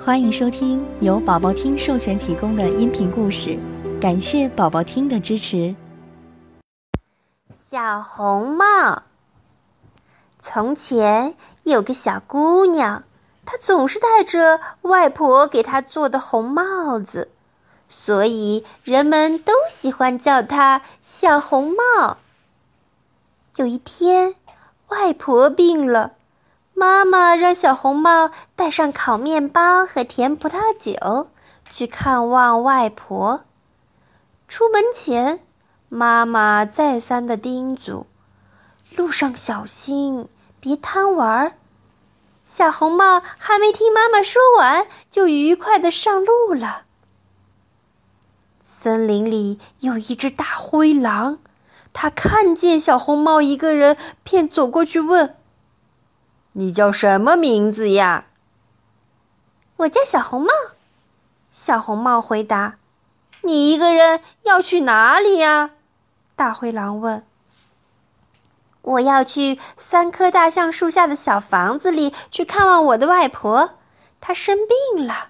欢迎收听由宝宝听授权提供的音频故事，感谢宝宝听的支持。小红帽。从前有个小姑娘，她总是戴着外婆给她做的红帽子，所以人们都喜欢叫她小红帽。有一天，外婆病了。妈妈让小红帽带上烤面包和甜葡萄酒，去看望外婆。出门前，妈妈再三的叮嘱：“路上小心，别贪玩。”小红帽还没听妈妈说完，就愉快的上路了。森林里有一只大灰狼，它看见小红帽一个人，便走过去问。你叫什么名字呀？我叫小红帽。小红帽回答：“你一个人要去哪里呀？”大灰狼问。“我要去三棵大橡树下的小房子里去看望我的外婆，她生病了。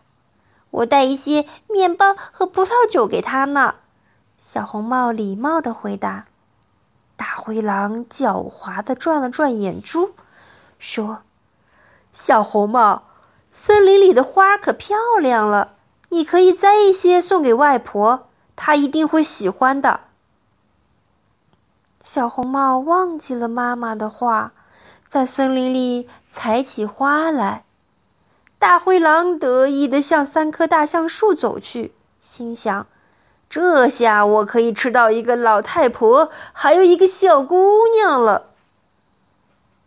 我带一些面包和葡萄酒给她呢。”小红帽礼貌的回答。大灰狼狡猾的转了转眼珠。说：“小红帽，森林里的花可漂亮了，你可以摘一些送给外婆，她一定会喜欢的。”小红帽忘记了妈妈的话，在森林里采起花来。大灰狼得意的向三棵大橡树走去，心想：“这下我可以吃到一个老太婆，还有一个小姑娘了。”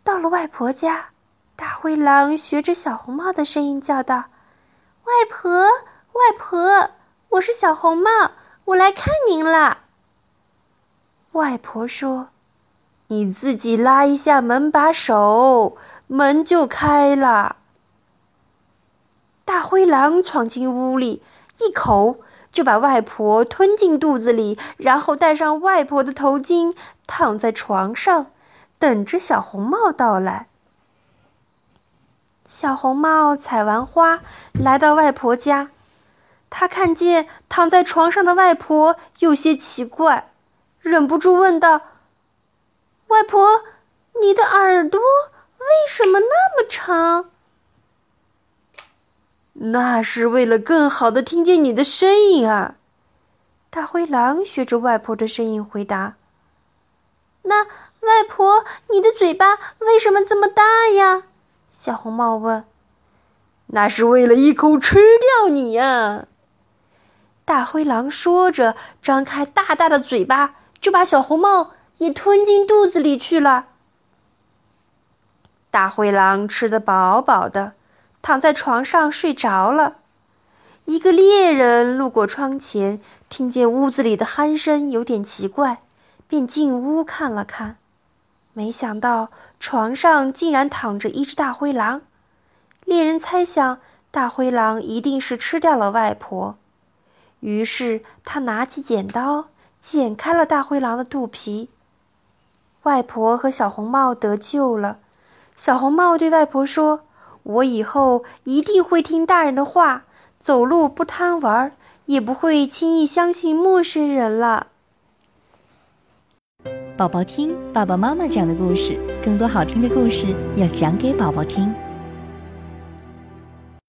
到了外婆家，大灰狼学着小红帽的声音叫道：“外婆，外婆，我是小红帽，我来看您了。”外婆说：“你自己拉一下门把手，门就开了。”大灰狼闯进屋里，一口就把外婆吞进肚子里，然后戴上外婆的头巾，躺在床上。等着小红帽到来。小红帽采完花，来到外婆家，他看见躺在床上的外婆有些奇怪，忍不住问道：“外婆，你的耳朵为什么那么长？”“那是为了更好的听见你的声音啊。”大灰狼学着外婆的声音回答。“？”外婆，你的嘴巴为什么这么大呀？小红帽问。那是为了一口吃掉你呀！大灰狼说着，张开大大的嘴巴，就把小红帽也吞进肚子里去了。大灰狼吃得饱饱的，躺在床上睡着了。一个猎人路过窗前，听见屋子里的鼾声有点奇怪，便进屋看了看。没想到床上竟然躺着一只大灰狼，猎人猜想大灰狼一定是吃掉了外婆，于是他拿起剪刀剪开了大灰狼的肚皮。外婆和小红帽得救了。小红帽对外婆说：“我以后一定会听大人的话，走路不贪玩，也不会轻易相信陌生人了。”宝宝听爸爸妈妈讲的故事，更多好听的故事要讲给宝宝听。